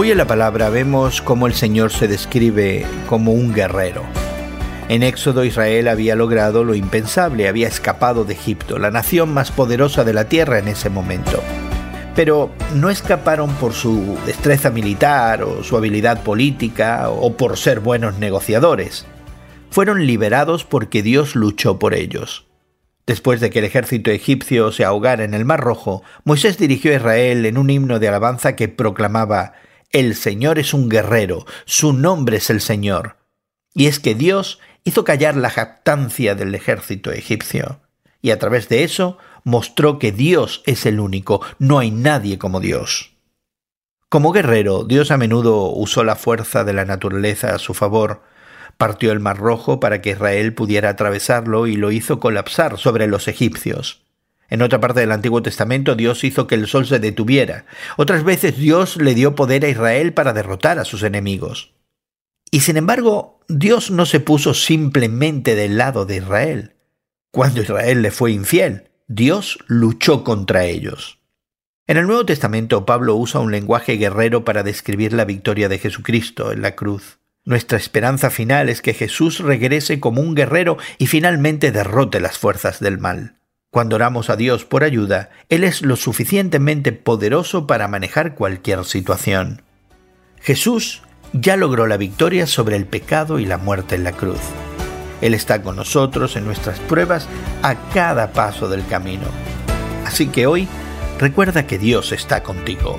Hoy en la palabra vemos cómo el Señor se describe como un guerrero. En Éxodo Israel había logrado lo impensable, había escapado de Egipto, la nación más poderosa de la tierra en ese momento. Pero no escaparon por su destreza militar o su habilidad política o por ser buenos negociadores. Fueron liberados porque Dios luchó por ellos. Después de que el ejército egipcio se ahogara en el Mar Rojo, Moisés dirigió a Israel en un himno de alabanza que proclamaba El Señor es un guerrero, su nombre es el Señor. Y es que Dios hizo callar la jactancia del ejército egipcio, y a través de eso mostró que Dios es el único, no hay nadie como Dios. Como guerrero, Dios a menudo usó la fuerza de la naturaleza a su favor, partió el Mar Rojo para que Israel pudiera atravesarlo y lo hizo colapsar sobre los egipcios. En otra parte del Antiguo Testamento Dios hizo que el sol se detuviera. Otras veces Dios le dio poder a Israel para derrotar a sus enemigos. Y sin embargo, Dios no se puso simplemente del lado de Israel. Cuando Israel le fue infiel, Dios luchó contra ellos. En el Nuevo Testamento Pablo usa un lenguaje guerrero para describir la victoria de Jesucristo en la cruz. Nuestra esperanza final es que Jesús regrese como un guerrero y finalmente derrote las fuerzas del mal. Cuando oramos a Dios por ayuda, Él es lo suficientemente poderoso para manejar cualquier situación. Jesús ya logró la victoria sobre el pecado y la muerte en la cruz. Él está con nosotros en nuestras pruebas a cada paso del camino. Así que hoy recuerda que Dios está contigo.